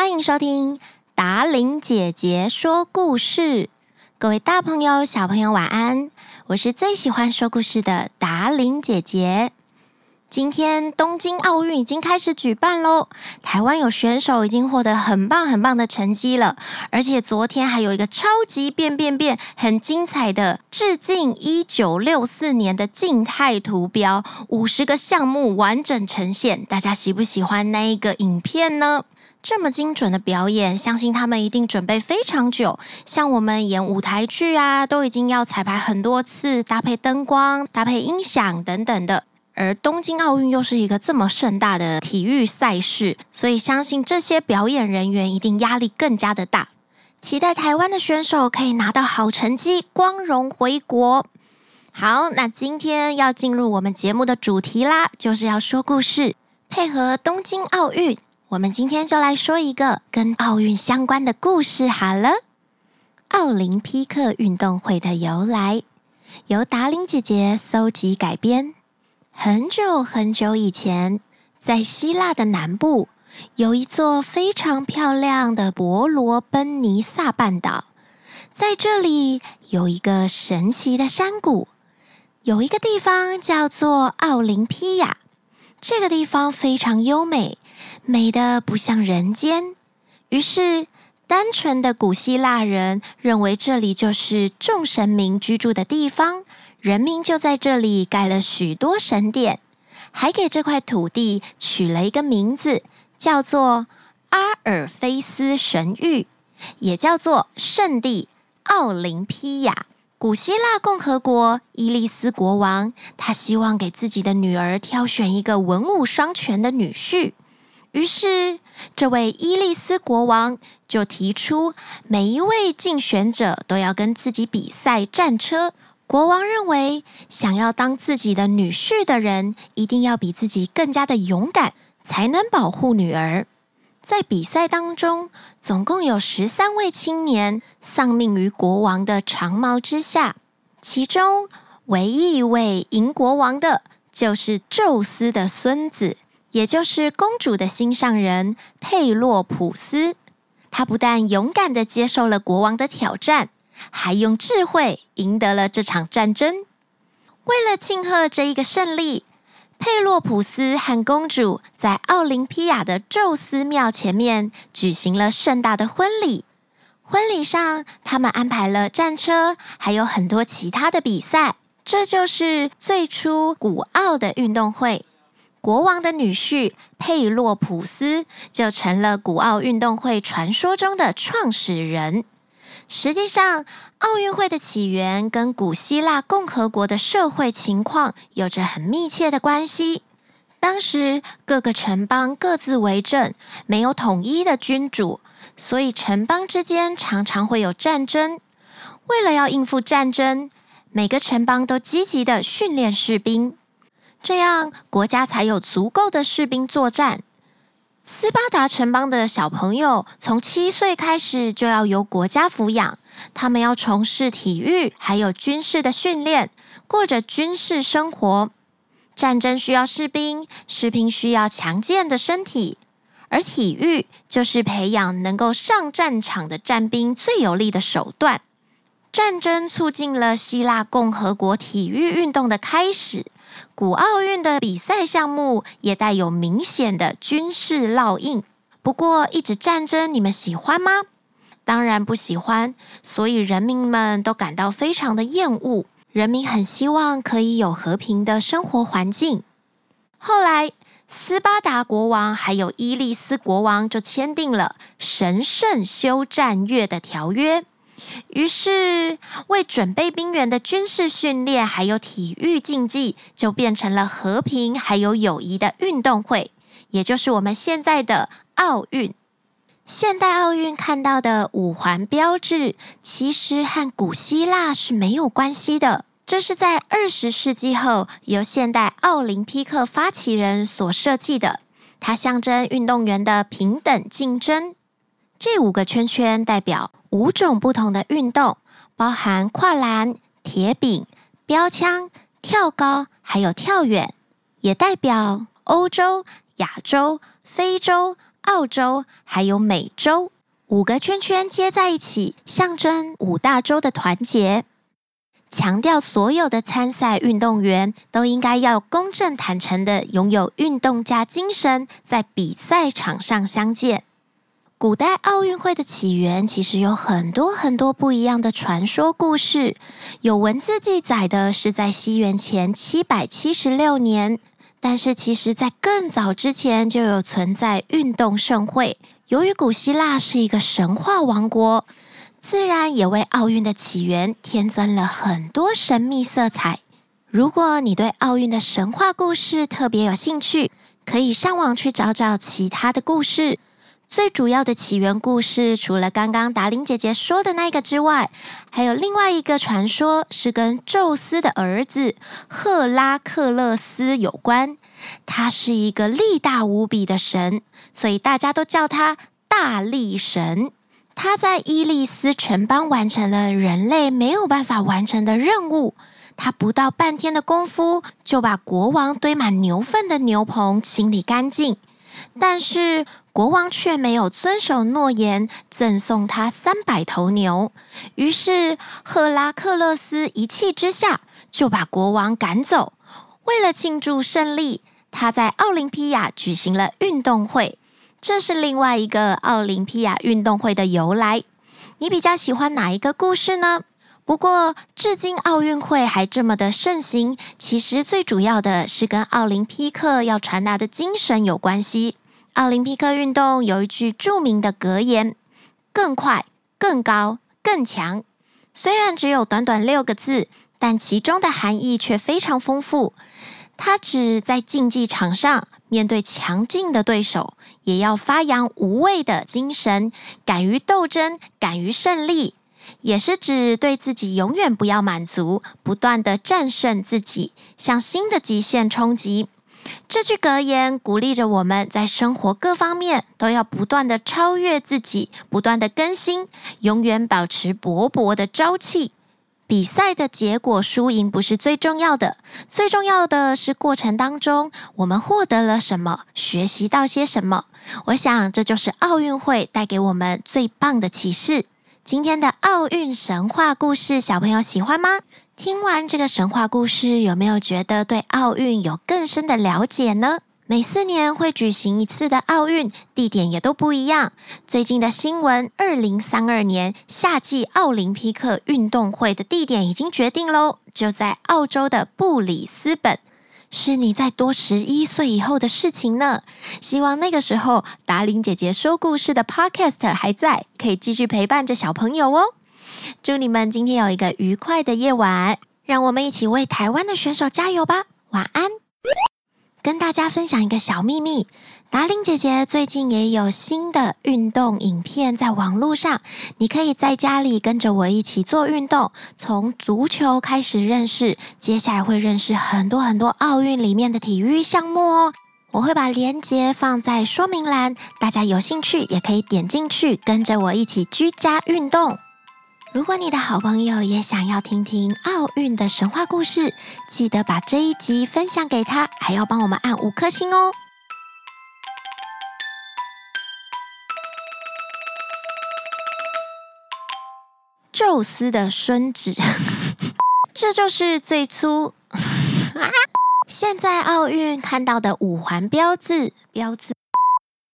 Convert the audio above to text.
欢迎收听达伶姐姐说故事。各位大朋友、小朋友，晚安！我是最喜欢说故事的达伶姐姐。今天东京奥运已经开始举办喽，台湾有选手已经获得很棒很棒的成绩了，而且昨天还有一个超级变变变很精彩的致敬一九六四年的静态图标，五十个项目完整呈现，大家喜不喜欢那一个影片呢？这么精准的表演，相信他们一定准备非常久，像我们演舞台剧啊，都已经要彩排很多次，搭配灯光、搭配音响等等的。而东京奥运又是一个这么盛大的体育赛事，所以相信这些表演人员一定压力更加的大。期待台湾的选手可以拿到好成绩，光荣回国。好，那今天要进入我们节目的主题啦，就是要说故事，配合东京奥运。我们今天就来说一个跟奥运相关的故事好了。奥林匹克运动会的由来，由达伶姐姐搜集改编。很久很久以前，在希腊的南部，有一座非常漂亮的伯罗奔尼撒半岛。在这里有一个神奇的山谷，有一个地方叫做奥林匹亚。这个地方非常优美，美得不像人间。于是，单纯的古希腊人认为这里就是众神明居住的地方。人民就在这里盖了许多神殿，还给这块土地取了一个名字，叫做阿尔菲斯神域，也叫做圣地奥林匹亚。古希腊共和国伊利斯国王，他希望给自己的女儿挑选一个文武双全的女婿，于是这位伊利斯国王就提出，每一位竞选者都要跟自己比赛战车。国王认为，想要当自己的女婿的人，一定要比自己更加的勇敢，才能保护女儿。在比赛当中，总共有十三位青年丧命于国王的长矛之下，其中唯一一位赢国王的，就是宙斯的孙子，也就是公主的心上人佩洛普斯。他不但勇敢地接受了国王的挑战。还用智慧赢得了这场战争。为了庆贺这一个胜利，佩洛普斯和公主在奥林匹亚的宙斯庙前面举行了盛大的婚礼。婚礼上，他们安排了战车，还有很多其他的比赛。这就是最初古奥的运动会。国王的女婿佩洛普斯就成了古奥运动会传说中的创始人。实际上，奥运会的起源跟古希腊共和国的社会情况有着很密切的关系。当时各个城邦各自为政，没有统一的君主，所以城邦之间常常会有战争。为了要应付战争，每个城邦都积极地训练士兵，这样国家才有足够的士兵作战。斯巴达城邦的小朋友从七岁开始就要由国家抚养，他们要从事体育，还有军事的训练，过着军事生活。战争需要士兵，士兵需要强健的身体，而体育就是培养能够上战场的战兵最有力的手段。战争促进了希腊共和国体育运动的开始。古奥运的比赛项目也带有明显的军事烙印。不过，一直战争，你们喜欢吗？当然不喜欢。所以人民们都感到非常的厌恶。人民很希望可以有和平的生活环境。后来，斯巴达国王还有伊利斯国王就签订了神圣休战月的条约。于是，为准备兵员的军事训练还有体育竞技，就变成了和平还有友谊的运动会，也就是我们现在的奥运。现代奥运看到的五环标志，其实和古希腊是没有关系的。这是在二十世纪后由现代奥林匹克发起人所设计的，它象征运动员的平等竞争。这五个圈圈代表五种不同的运动，包含跨栏、铁饼、标枪、跳高，还有跳远，也代表欧洲、亚洲、非洲、澳洲还有美洲，五个圈圈接在一起，象征五大洲的团结。强调所有的参赛运动员都应该要公正坦诚地拥有运动家精神，在比赛场上相见。古代奥运会的起源其实有很多很多不一样的传说故事，有文字记载的是在西元前七百七十六年，但是其实在更早之前就有存在运动盛会。由于古希腊是一个神话王国。自然也为奥运的起源添增了很多神秘色彩。如果你对奥运的神话故事特别有兴趣，可以上网去找找其他的故事。最主要的起源故事，除了刚刚达琳姐姐说的那个之外，还有另外一个传说是跟宙斯的儿子赫拉克勒斯有关。他是一个力大无比的神，所以大家都叫他大力神。他在伊利斯城邦完成了人类没有办法完成的任务。他不到半天的功夫，就把国王堆满牛粪的牛棚清理干净。但是国王却没有遵守诺言，赠送他三百头牛。于是赫拉克勒斯一气之下，就把国王赶走。为了庆祝胜利，他在奥林匹亚举行了运动会。这是另外一个奥林匹亚运动会的由来。你比较喜欢哪一个故事呢？不过，至今奥运会还这么的盛行，其实最主要的是跟奥林匹克要传达的精神有关系。奥林匹克运动有一句著名的格言：“更快、更高、更强。”虽然只有短短六个字，但其中的含义却非常丰富。它指在竞技场上，面对强劲的对手，也要发扬无畏的精神，敢于斗争，敢于胜利，也是指对自己永远不要满足，不断地战胜自己，向新的极限冲击。这句格言鼓励着我们在生活各方面都要不断地超越自己，不断地更新，永远保持勃勃的朝气。比赛的结果输赢不是最重要的，最重要的是过程当中我们获得了什么，学习到些什么。我想这就是奥运会带给我们最棒的启示。今天的奥运神话故事，小朋友喜欢吗？听完这个神话故事，有没有觉得对奥运有更深的了解呢？每四年会举行一次的奥运，地点也都不一样。最近的新闻，二零三二年夏季奥林匹克运动会的地点已经决定喽，就在澳洲的布里斯本，是你在多十一岁以后的事情呢。希望那个时候，达琳姐姐说故事的 Podcast 还在，可以继续陪伴着小朋友哦。祝你们今天有一个愉快的夜晚，让我们一起为台湾的选手加油吧。晚安。跟大家分享一个小秘密，达令姐姐最近也有新的运动影片在网络上，你可以在家里跟着我一起做运动，从足球开始认识，接下来会认识很多很多奥运里面的体育项目哦。我会把链接放在说明栏，大家有兴趣也可以点进去，跟着我一起居家运动。如果你的好朋友也想要听听奥运的神话故事，记得把这一集分享给他，还要帮我们按五颗星哦。宙斯的孙子，这就是最初 现在奥运看到的五环标志标志。